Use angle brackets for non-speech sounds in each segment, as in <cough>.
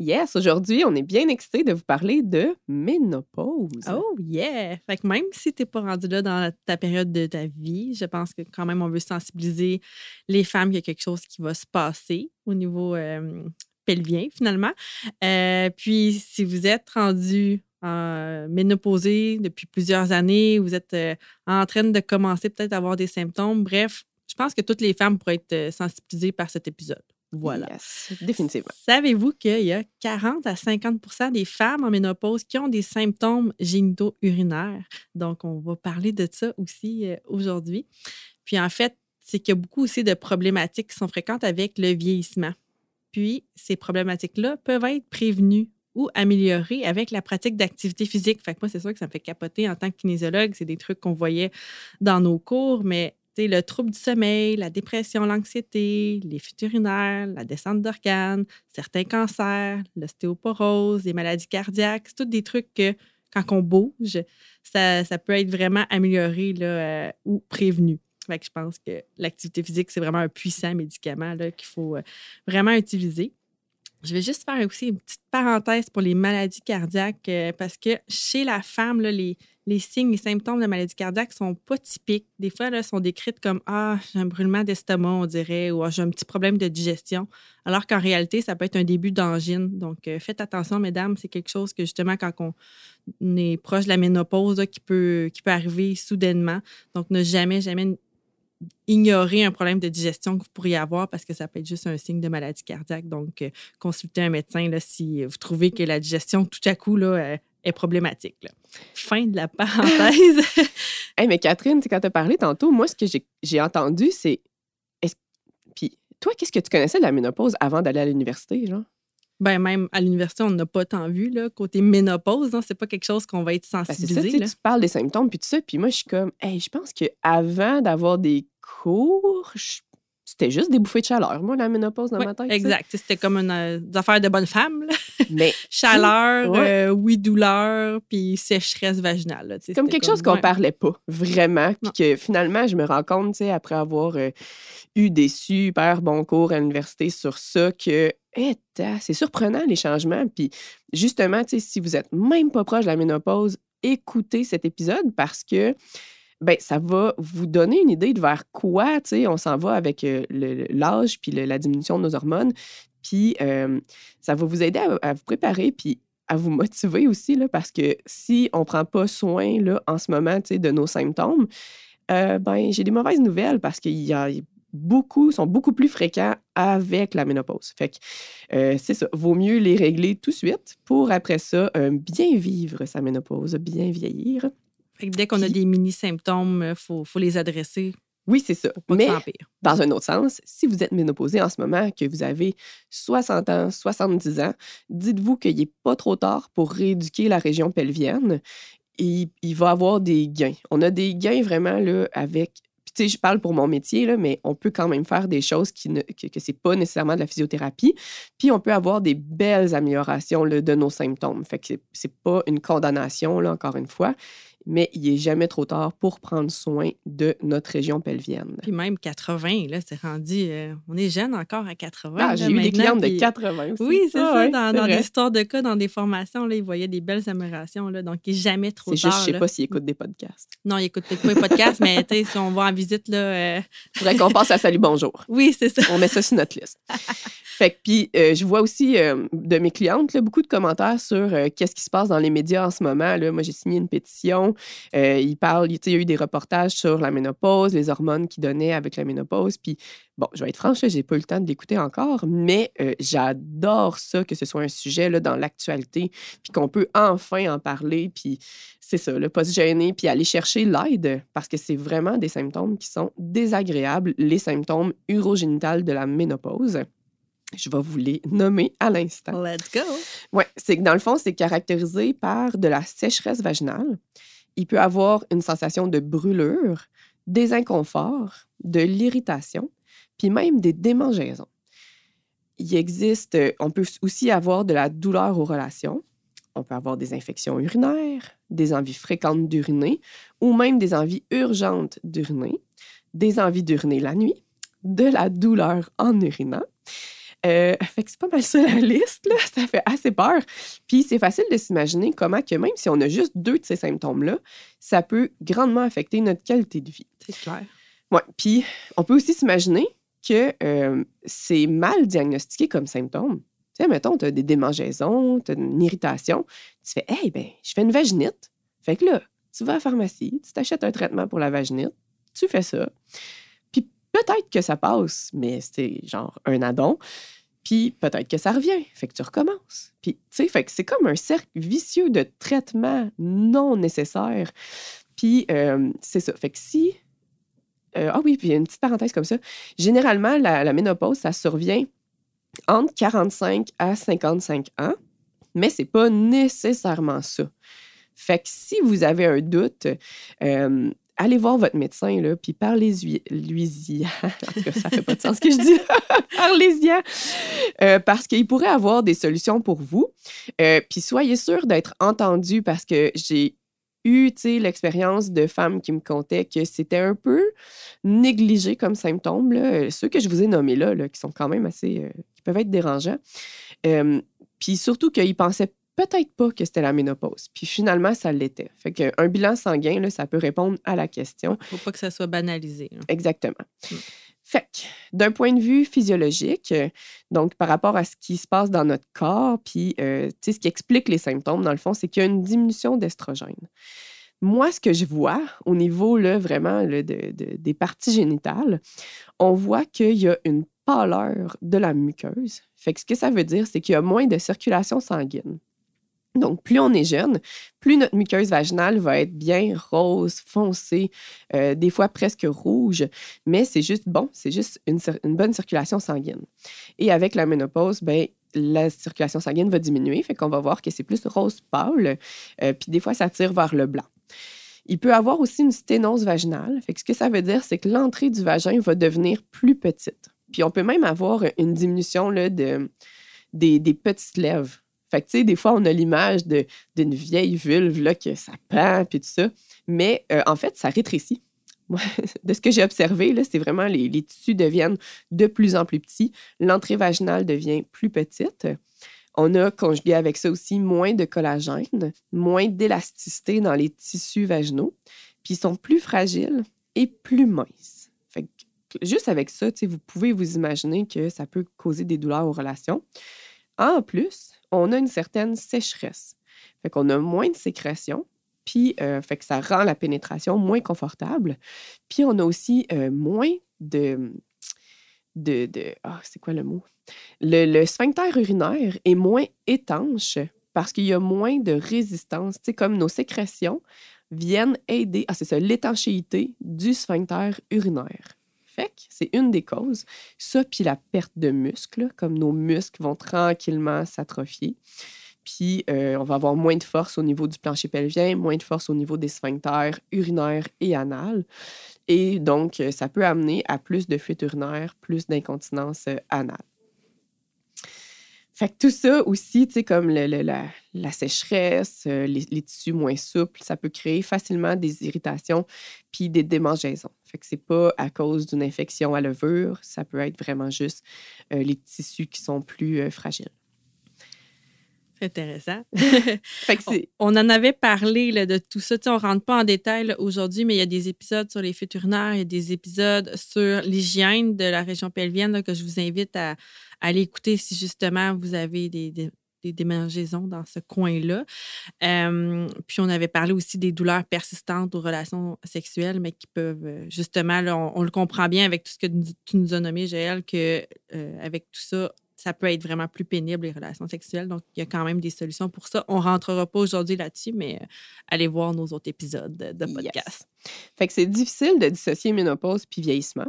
Yes, aujourd'hui, on est bien excités de vous parler de ménopause. Oh yeah! Fait que même si tu n'es pas rendu là dans ta période de ta vie, je pense que quand même on veut sensibiliser les femmes qu'il y a quelque chose qui va se passer au niveau euh, pelvien finalement. Euh, puis si vous êtes rendu euh, ménopausé depuis plusieurs années, vous êtes euh, en train de commencer peut-être à avoir des symptômes, bref, je pense que toutes les femmes pourraient être sensibilisées par cet épisode. Voilà. définitivement. Savez-vous qu'il y a 40 à 50 des femmes en ménopause qui ont des symptômes génitaux urinaires? Donc, on va parler de ça aussi euh, aujourd'hui. Puis, en fait, c'est qu'il y a beaucoup aussi de problématiques qui sont fréquentes avec le vieillissement. Puis, ces problématiques-là peuvent être prévenues ou améliorées avec la pratique d'activité physique. Fait que moi, c'est sûr que ça me fait capoter en tant que kinésiologue. C'est des trucs qu'on voyait dans nos cours, mais le trouble du sommeil, la dépression, l'anxiété, les fuites urinaires, la descente d'organes, certains cancers, l'ostéoporose, les maladies cardiaques, c'est tous des trucs que quand on bouge, ça, peut être vraiment amélioré là, euh, ou prévenu. Fait je pense que l'activité physique, c'est vraiment un puissant médicament qu'il faut euh, vraiment utiliser. Je vais juste faire aussi une petite parenthèse pour les maladies cardiaques euh, parce que chez la femme, les, les signes et symptômes de maladie cardiaque sont pas typiques. Des fois, elles sont décrites comme Ah, j'ai un brûlement d'estomac, on dirait, ou ah, j'ai un petit problème de digestion, alors qu'en réalité, ça peut être un début d'angine. Donc, euh, faites attention, mesdames, c'est quelque chose que justement, quand on est proche de la ménopause, qui, peut, arriver soudainement. Donc, ne jamais, jamais ignorer un problème de digestion que vous pourriez avoir parce que ça peut être juste un signe de maladie cardiaque. Donc, euh, consultez un médecin là, si vous trouvez que la digestion, tout à coup, là, euh, est problématique. Fin de la <laughs> parenthèse. <laughs> hey, mais Catherine, quand tu as parlé tantôt, moi, ce que j'ai entendu, c'est. Puis, toi, qu'est-ce que tu connaissais de la ménopause avant d'aller à l'université, genre? Ben, même à l'université, on n'a pas tant vu, là, côté ménopause. Hein, c'est pas quelque chose qu'on va être ben, sensibilisé. tu parles des symptômes, puis tout ça. Puis moi, je suis comme, hey, je pense qu'avant d'avoir des cours, je c'était juste des bouffées de chaleur, moi, la ménopause dans ma tête. Exact. C'était comme une euh, affaire de bonne femme. Mais <laughs> chaleur, euh, oui, douleur, puis sécheresse vaginale. comme quelque chose qu'on parlait pas vraiment, puis que finalement, je me rends compte, après avoir euh, eu des super bons cours à l'université sur ça, que c'est surprenant les changements. Puis justement, si vous êtes même pas proche de la ménopause, écoutez cet épisode parce que ben, ça va vous donner une idée de vers quoi on s'en va avec l'âge puis la diminution de nos hormones. Puis ça va vous aider à, vous préparer puis à vous motiver aussi, là, parce que si on ne prend pas soin là, en ce moment de nos symptômes, ben, j'ai des mauvaises nouvelles parce qu'il y a beaucoup, sont beaucoup plus fréquents avec la ménopause. Fait que c'est ça, vaut mieux les régler tout de suite pour après ça bien vivre sa ménopause, bien vieillir dès qu'on a des mini-symptômes, il euh, faut, les adresser. Oui, c'est ça. Mais dans un autre sens, si vous êtes ménopausé en ce moment, que vous avez 60 ans, 70 ans, dites-vous qu'il n'est pas trop tard pour rééduquer la région pelvienne. Et il va avoir des gains. On a des gains vraiment là, avec tu sais, je parle pour mon métier, là, mais on peut quand même faire des choses qui ne, que, ce n'est pas nécessairement de la physiothérapie. Puis on peut avoir des belles améliorations là, de nos symptômes. Fait que c'est, c'est pas une condamnation, là, encore une fois mais il n'est jamais trop tard pour prendre soin de notre région pelvienne. Puis même 80, là, c'est rendu. Euh, on est jeune encore à 80. Ah, j'ai eu des clientes de 80 aussi. Oui, c'est ça. dans, dans des histoires de cas, dans des formations, là, ils voyaient des belles améliorations. Là, donc, il n'est jamais trop tard. C'est juste, je ne sais pas s'ils écoutent des podcasts. Non, ils n'écoutent pas les podcasts, mais si on va en visite, là. Euh... <laughs> Faudrait qu'on passe à Salut Bonjour. Oui, c'est ça. On met ça sur notre liste. <laughs> fait que, puis, euh, je vois aussi euh, de mes clientes là, beaucoup de commentaires sur qu'est-ce qui se passe dans les médias en ce moment. Là. Moi, j'ai signé une pétition euh, il parle, il y a eu des reportages sur la ménopause, les hormones qu'il donnait avec la ménopause. Puis, bon, je vais être franche, j'ai pas eu le temps de l'écouter encore, mais euh, j'adore ça, que ce soit un sujet là, dans l'actualité, puis qu'on peut enfin en parler. Puis, c'est ça, le pas se gêner, puis aller chercher l'aide, parce que c'est vraiment des symptômes qui sont désagréables, les symptômes urogénitales de la ménopause. Je vais vous les nommer à l'instant. Let's go! Oui, c'est que dans le fond, c'est caractérisé par de la sécheresse vaginale, il peut avoir une sensation de brûlure, des inconforts, de l'irritation, puis même des démangeaisons. Il existe, on peut aussi avoir de la douleur aux relations. On peut avoir des infections urinaires, des envies fréquentes d'uriner ou même des envies urgentes d'uriner, des envies d'uriner la nuit, de la douleur en urinant. Euh, <laughs> fait que c'est pas mal ça la liste, là. ça fait assez peur. Puis c'est facile de s'imaginer comment que même si on a juste deux de ces symptômes-là, ça peut grandement affecter notre qualité de vie. C'est clair. Ouais. Puis on peut aussi s'imaginer que euh, c'est mal diagnostiqué comme symptôme. Tu sais, mettons, tu as des démangeaisons, tu as une irritation. Tu fais, hey, ben, je fais une vaginite. Fait que là, tu vas à la pharmacie, tu t'achètes un traitement pour la vaginite, tu fais ça. Peut-être que ça passe, mais c'est genre un addon. Puis peut-être que ça revient, fait que tu recommences. Puis, tu sais, fait que c'est comme un cercle vicieux de traitement non nécessaire. Puis, euh, c'est ça. Fait que si. Euh, ah oui, puis une petite parenthèse comme ça. Généralement, la, ménopause, ça survient entre 45 à 55 ans, mais c'est pas nécessairement ça. Fait que si vous avez un doute, euh, allez voir votre médecin, puis parlez-lui. <laughs> ça fait pas de sens ce que je dis. <laughs> parlez-y. Euh, parce qu'il pourrait avoir des solutions pour vous. Euh, puis soyez sûr d'être entendu parce que j'ai eu l'expérience de femmes qui me contaient que c'était un peu négligé comme symptôme. Là. Ceux que je vous ai nommés là, là qui sont quand même assez. Euh, qui peuvent être dérangeants. puis surtout qu'ils pensaient peut-être pas que c'était la ménopause. Puis finalement, ça l'était. Fait qu'un bilan sanguin, là, ça peut répondre à la question. Faut pas que ça soit banalisé. Exactement. Mm. Fait que, d'un point de vue physiologique, euh, donc par rapport à ce qui se passe dans notre corps, puis euh, ce qui explique les symptômes, dans le fond, c'est qu'il y a une diminution d'estrogène. Moi, ce que je vois au niveau là, vraiment de, des parties génitales, on voit qu'il y a une pâleur de la muqueuse. Fait que ce que ça veut dire, c'est qu'il y a moins de circulation sanguine. Donc, plus on est jeune, plus notre muqueuse vaginale va être bien rose, foncée, euh, des fois presque rouge, mais c'est juste bon, c'est juste une, bonne circulation sanguine. Et avec la ménopause, ben, la circulation sanguine va diminuer, fait qu'on va voir que c'est plus rose pâle, euh, puis des fois ça tire vers le blanc. Il peut avoir aussi une sténose vaginale. Fait que ce que ça veut dire, c'est que l'entrée du vagin va devenir plus petite. Puis on peut même avoir une diminution de, des petites lèvres. Tu sais, des fois, on a l'image d'une vieille vulve, là, que ça pend, puis tout ça. Mais euh, en fait, ça rétrécit. <laughs> de ce que j'ai observé, c'est vraiment les, les, tissus deviennent de plus en plus petits. L'entrée vaginale devient plus petite. On a conjugué avec ça aussi moins de collagène, moins d'élasticité dans les tissus vaginaux, puis ils sont plus fragiles et plus minces. Juste avec ça, vous pouvez vous imaginer que ça peut causer des douleurs aux relations. En plus, on a une certaine sécheresse. Fait qu'on a moins de sécrétion, puis euh, fait que ça rend la pénétration moins confortable. Puis on a aussi euh, moins de. de, ah, c'est quoi le mot? Le, sphincter urinaire est moins étanche parce qu'il y a moins de résistance. Tu comme nos sécrétions viennent aider, ah, c'est ça, l'étanchéité du sphincter urinaire. C'est une des causes. Ça, puis la perte de muscles, comme nos muscles vont tranquillement s'atrophier. Puis euh, on va avoir moins de force au niveau du plancher pelvien, moins de force au niveau des sphincters urinaires et anal. Et donc, euh, ça peut amener à plus de fuite urinaire, plus d'incontinence euh, anale. Fait que tout ça aussi, tu sais, comme la, sécheresse, les, les, tissus moins souples, ça peut créer facilement des irritations puis des démangeaisons. Fait que c'est pas à cause d'une infection à levure, ça peut être vraiment juste euh, les tissus qui sont plus euh, fragiles. C'est intéressant. <laughs> <laughs> on, en avait parlé là, de tout ça. on ne rentre pas en détail aujourd'hui, mais il y a des épisodes sur les futurinaires, il y a des épisodes sur l'hygiène de la région pelvienne que je vous invite à, aller écouter si justement vous avez des, des démangeaisons dans ce coin-là. puis on avait parlé aussi des douleurs persistantes aux relations sexuelles, mais qui peuvent euh, justement, on, le comprend bien avec tout ce que tu nous as nommé, Jaël, que euh, avec tout ça, ça peut être vraiment plus pénible les relations sexuelles. Donc, il y a quand même des solutions pour ça. On ne rentrera pas aujourd'hui là-dessus, mais euh, allez voir nos autres épisodes de, podcast. Fait que c'est difficile de dissocier ménopause puis vieillissement.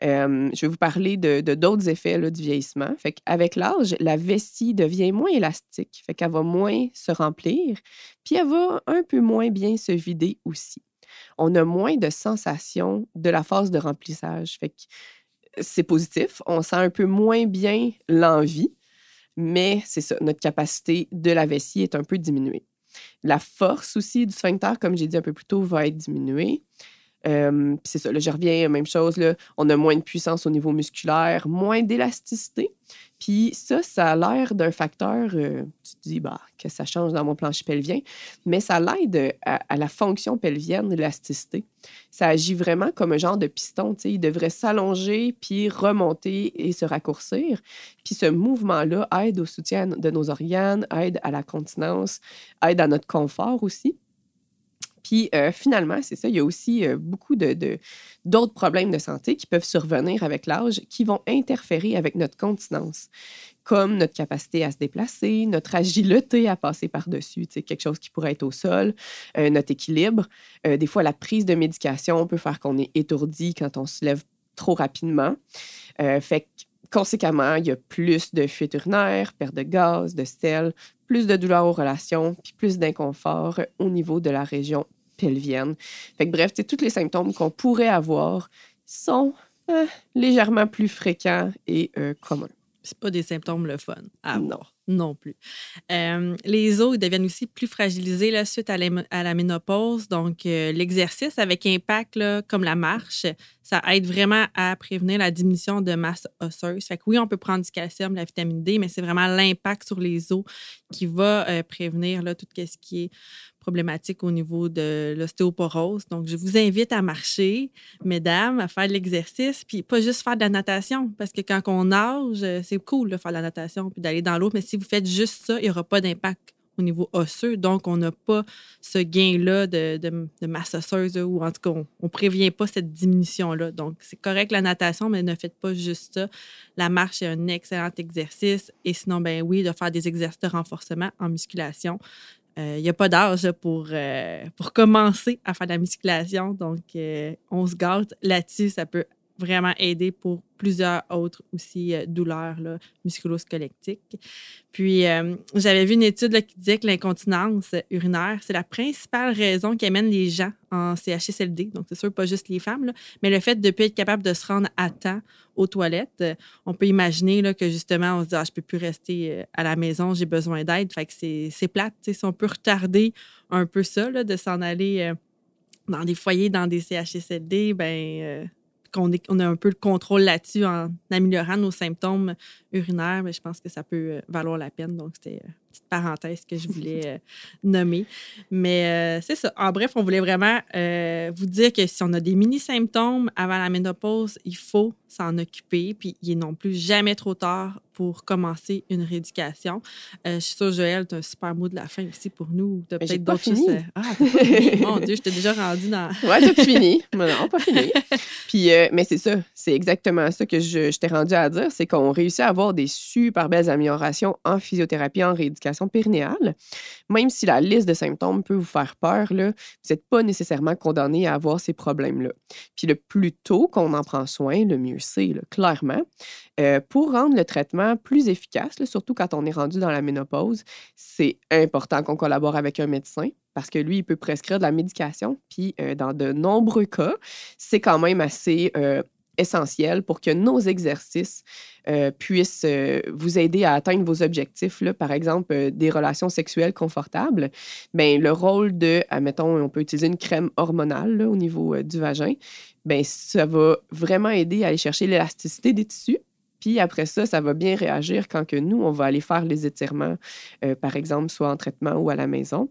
Je vais vous parler de d'autres effets là, du vieillissement. Fait Avec l'âge, la vessie devient moins élastique, fait qu'elle va moins se remplir, puis elle va un peu moins bien se vider aussi. On a moins de sensations de la phase de remplissage. Fait c'est positif. On sent un peu moins bien l'envie, mais c'est ça, notre capacité de la vessie est un peu diminuée. La force aussi du sphincter, comme j'ai dit un peu plus tôt, va être diminuée c'est ça, là, je reviens, même chose, là, on a moins de puissance au niveau musculaire, moins d'élasticité. Puis ça, ça a l'air d'un facteur, euh, tu te dis bah, que ça change dans mon plancher pelvien, mais ça l'aide à, la fonction pelvienne, l'élasticité. Ça agit vraiment comme un genre de piston. Il devrait s'allonger, puis remonter et se raccourcir. Puis ce mouvement-là aide au soutien de nos organes, aide à la continence, aide à notre confort aussi. Puis euh, finalement, c'est ça, il y a aussi euh, beaucoup d'autres problèmes de santé qui peuvent survenir avec l'âge qui vont interférer avec notre continence, comme notre capacité à se déplacer, notre agilité à passer par-dessus, quelque chose qui pourrait être au sol, euh, notre équilibre. des fois, la prise de médication peut faire qu'on est étourdi quand on se lève trop rapidement. fait conséquemment, il y a plus de fuite urinaire, perte de gaz, de sel, plus de douleurs aux relations, puis plus d'inconfort au niveau de la région pelvienne. Fait que bref, tous les symptômes qu'on pourrait avoir sont euh, légèrement plus fréquents et euh, communs. C'est pas des symptômes le fun à avoir. Non. plus. Euh, les os deviennent aussi plus fragilisés là, suite à la, ménopause. Donc, l'exercice avec impact, comme la marche, ça aide vraiment à prévenir la diminution de masse osseuse. Fait que oui, on peut prendre du calcium, la vitamine D, mais c'est vraiment l'impact sur les os qui va prévenir là, tout ce qui est problématique au niveau de l'ostéoporose. Donc, je vous invite à marcher, mesdames, à faire de l'exercice, puis pas juste faire de la natation, parce que quand on nage, euh, c'est cool de faire de la natation puis d'aller dans l'eau, mais si vous faites juste ça, il n'y aura pas d'impact au niveau osseux. Donc, on n'a pas ce gain-là de, masse osseuse, ou en tout cas, on ne prévient pas cette diminution-là. Donc, c'est correct la natation, mais ne faites pas juste ça. La marche est un excellent exercice. Et sinon, ben oui, de faire des exercices de renforcement en musculation. Il euh, n'y a pas d'âge pour, euh, pour commencer à faire de la musculation. Donc, euh, on se gâte là-dessus. Ça peut vraiment aider pour plusieurs autres aussi euh, douleurs là. Puis, euh, j'avais vu une étude qui disait que l'incontinence urinaire, c'est la principale raison qui amène les gens en CHSLD. Donc, c'est sûr, pas juste les femmes, là, mais le fait de ne plus être capable de se rendre à temps aux toilettes, euh, on peut imaginer là, que justement, on se dit ah, je ne peux plus rester à la maison, j'ai besoin d'aide. Fait que c'est plate. Si on peut retarder un peu ça, de s'en aller dans des foyers, dans des CHSLD, ben qu'on on a un peu le contrôle là-dessus en améliorant nos symptômes urinaires, mais je pense que ça peut euh, valoir la peine. Donc, c'était une petite parenthèse que je voulais euh, nommer. Mais euh, c'est ça. En bref, on voulait vraiment vous dire que si on a des mini-symptômes avant la ménopause, il faut s'en occuper. Puis, il n'est non plus jamais trop tard pour commencer une rééducation. je suis sûre, Joël, tu as un super mot de la fin aussi pour nous. Tu as peut-être d'autres choses. Ah, pas fini? Mon Dieu, je t'ai déjà rendu dans. <laughs> ouais, tu fini. <laughs> non, pas fini. Puis, mais c'est ça. C'est exactement ça que je, je t'ai rendu à dire. C'est qu'on réussit à avoir des super belles améliorations en physiothérapie, en rééducation périnéale. Même si la liste de symptômes peut vous faire peur, là, vous n'êtes pas nécessairement condamné à avoir ces problèmes-là. Puis le plus tôt qu'on en prend soin, le mieux c'est, clairement. Euh, pour rendre le traitement plus efficace, surtout quand on est rendu dans la ménopause, c'est important qu'on collabore avec un médecin parce que lui, il peut prescrire de la médication. Puis euh, dans de nombreux cas, c'est quand même assez euh, essentiel pour que nos exercices euh, puissent euh, vous aider à atteindre vos objectifs. Là, par exemple, euh, des relations sexuelles confortables. Bien, le rôle de, admettons, on peut utiliser une crème hormonale au niveau du vagin. Bien, ça va vraiment aider à aller chercher l'élasticité des tissus. Puis après ça, ça va bien réagir quand que nous, on va aller faire les étirements, par exemple, soit en traitement ou à la maison.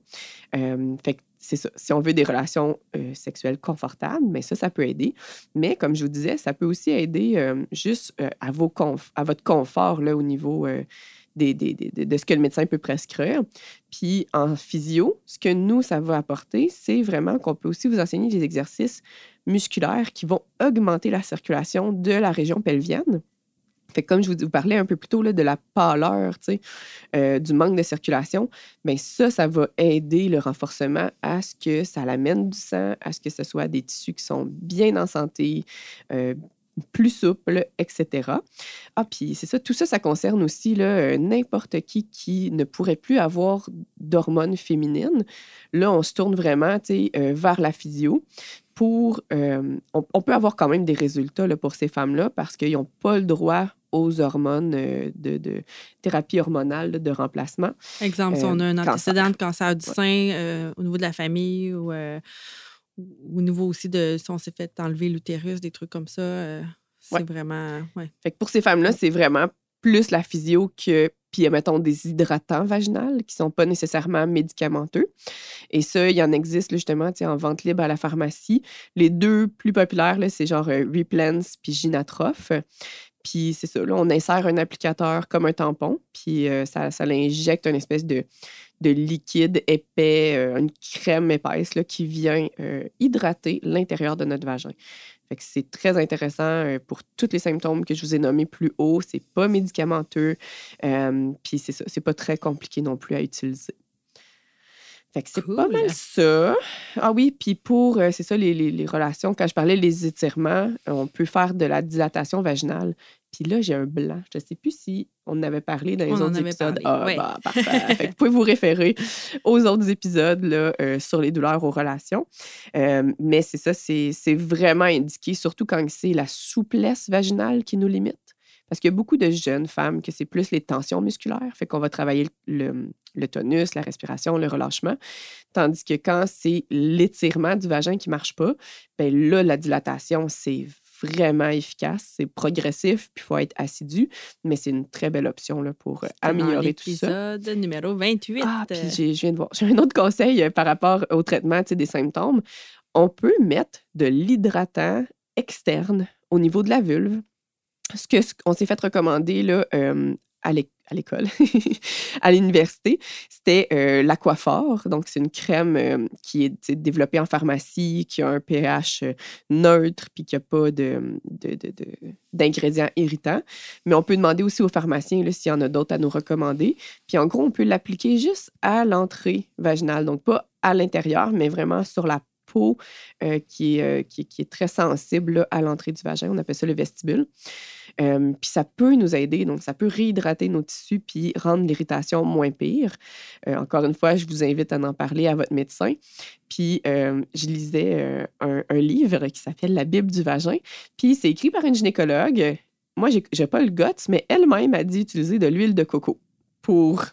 fait Si on veut des relations euh, sexuelles confortables, mais ça, peut aider. Mais comme je vous disais, ça peut aussi aider euh, juste euh, à, votre confort là, au niveau de ce que le médecin peut prescrire. Puis en physio, ce que nous, ça va apporter, c'est vraiment qu'on peut aussi vous enseigner des exercices musculaires qui vont augmenter la circulation de la région pelvienne. Fait comme je vous parlais un peu plus tôt de la pâleur, euh, du manque de circulation, bien ça, va aider le renforcement à ce que ça l'amène du sang, à ce que ce soit des tissus qui sont bien en santé, euh, plus souple, etc. Ah, puis tout ça, ça concerne aussi n'importe qui qui ne pourrait plus avoir d'hormones féminines. Là, on se tourne vraiment euh, vers la physio. Pour, euh, on, peut avoir quand même des résultats pour ces femmes-là parce qu'ils n'ont pas le droit aux hormones euh, de, thérapie hormonale de remplacement. Exemple, si on a un antécédent de cancer du sein au niveau de la famille ou au niveau aussi de si on s'est fait enlever l'utérus, des trucs comme ça, euh, c'est vraiment. Ouais. Fait que pour ces femmes-là, c'est vraiment plus la physio que, puis mettons, des hydratants vaginales qui ne sont pas nécessairement médicamenteux. Et ça, il y en existe justement en vente libre à la pharmacie. Les deux plus populaires, c'est genre euh, Replens puis Ginatroph. Puis c'est ça, là, on insère un applicateur comme un tampon, puis euh, ça, ça l'injecte une espèce de, de liquide épais, euh, une crème épaisse là, qui vient euh, hydrater l'intérieur de notre vagin. Fait que c'est très intéressant pour tous les symptômes que je vous ai nommés plus haut. C'est pas médicamenteux, puis c'est ça, c'est pas très compliqué non plus à utiliser. Fait que c'est pas mal ça. Ah oui, puis pour, euh, c'est ça, les, les, relations, quand je parlais des étirements, on peut faire de la dilatation vaginale. Puis là, j'ai un blanc. Je ne sais plus si on en avait parlé dans les autres épisodes. Ah, bah, parfait. vous pouvez vous référer aux autres épisodes là, euh, sur les douleurs aux relations. Euh, mais c'est ça, c'est vraiment indiqué, surtout quand c'est la souplesse vaginale qui nous limite. Parce qu'il y a beaucoup de jeunes femmes que c'est plus les tensions musculaires, fait qu'on va travailler le, tonus, la respiration, le relâchement. Tandis que quand c'est l'étirement du vagin qui ne marche pas, bien là, la dilatation, c'est vraiment efficace, c'est progressif, puis il faut être assidu, mais c'est une très belle option là, pour améliorer tout ça. Épisode numéro 28. Ah, puis je viens de voir. J'ai un autre conseil euh, par rapport au traitement des symptômes. On peut mettre de l'hydratant externe au niveau de la vulve ce qu'on s'est fait recommander là, euh, à l'école, <laughs> à l'université, c'était euh. Donc, c'est une crème euh, qui est développée en pharmacie, qui a un pH neutre, puis qui n'a pas d'ingrédients irritants. Mais on peut demander aussi aux pharmaciens s'il y en a d'autres à nous recommander. Puis, en gros, on peut l'appliquer juste à l'entrée vaginale. Donc, pas à l'intérieur, mais vraiment sur la peau qui, est, qui, est très sensible à l'entrée du vagin. On appelle ça le vestibule puis ça peut nous aider, donc ça peut réhydrater nos tissus puis rendre l'irritation moins pire. Euh, encore une fois, je vous invite à en parler à votre médecin. Puis je lisais euh, un, livre qui s'appelle La Bible du vagin. Puis c'est écrit par une gynécologue. Moi, je n'ai pas le goût, mais elle-même a dit utiliser de l'huile de coco pour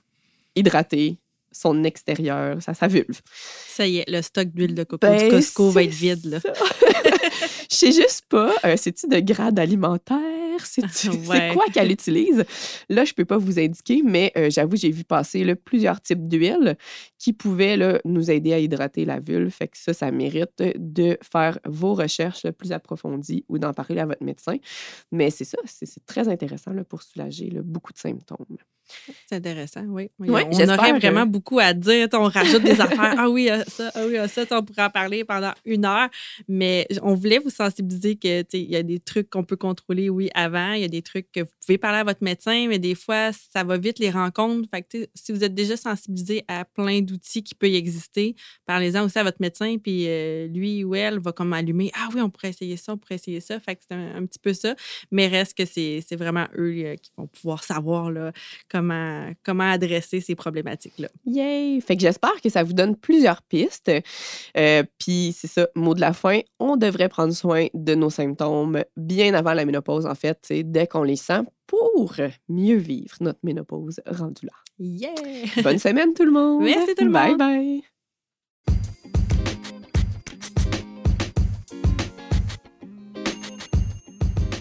hydrater son extérieur, sa, sa vulve. Ça y est, le stock d'huile de coco du ben, Costco va être vide. Là. <laughs> Je sais juste pas, euh, c'est-tu de grade alimentaire? <laughs> C'est quoi qu'elle utilise? Là, je peux pas vous indiquer, mais euh, j'avoue, j'ai vu passer là, plusieurs types d'huile qui pouvaient là, nous aider à hydrater la vulve. Fait que ça, ça mérite de faire vos recherches plus approfondies ou d'en parler à votre médecin. Mais c'est ça, c'est très intéressant pour soulager beaucoup de symptômes. C'est intéressant, oui. on aurait vraiment beaucoup à dire. On rajoute des affaires. Ah oui, ça, ah oui, ça, on pourrait en parler pendant une heure. Mais on voulait vous sensibiliser que il y a des trucs qu'on peut contrôler, oui, avant. Il y a des trucs que vous pouvez parler à votre médecin, mais des fois, ça va vite les rencontres. Fait que, si vous êtes déjà sensibilisé à plein d'outils qui peuvent exister, parlez-en aussi à votre médecin, puis euh, lui ou elle va comme allumer. Ah oui, on pourrait essayer ça, on pourrait essayer ça. Fait que c'est un, petit peu ça. Mais reste que c'est vraiment eux euh, qui vont pouvoir savoir là, comment, comment adresser ces problématiques-là. Yay! Fait que j'espère que ça vous donne plusieurs pistes. Euh, puis c'est ça, mot de la fin, on devrait prendre soin de nos symptômes bien avant la ménopause, en fait, dès qu'on les sent pour mieux vivre notre ménopause rendue là. Yeah! Bonne semaine tout le monde! Merci tout le monde! Bye bye!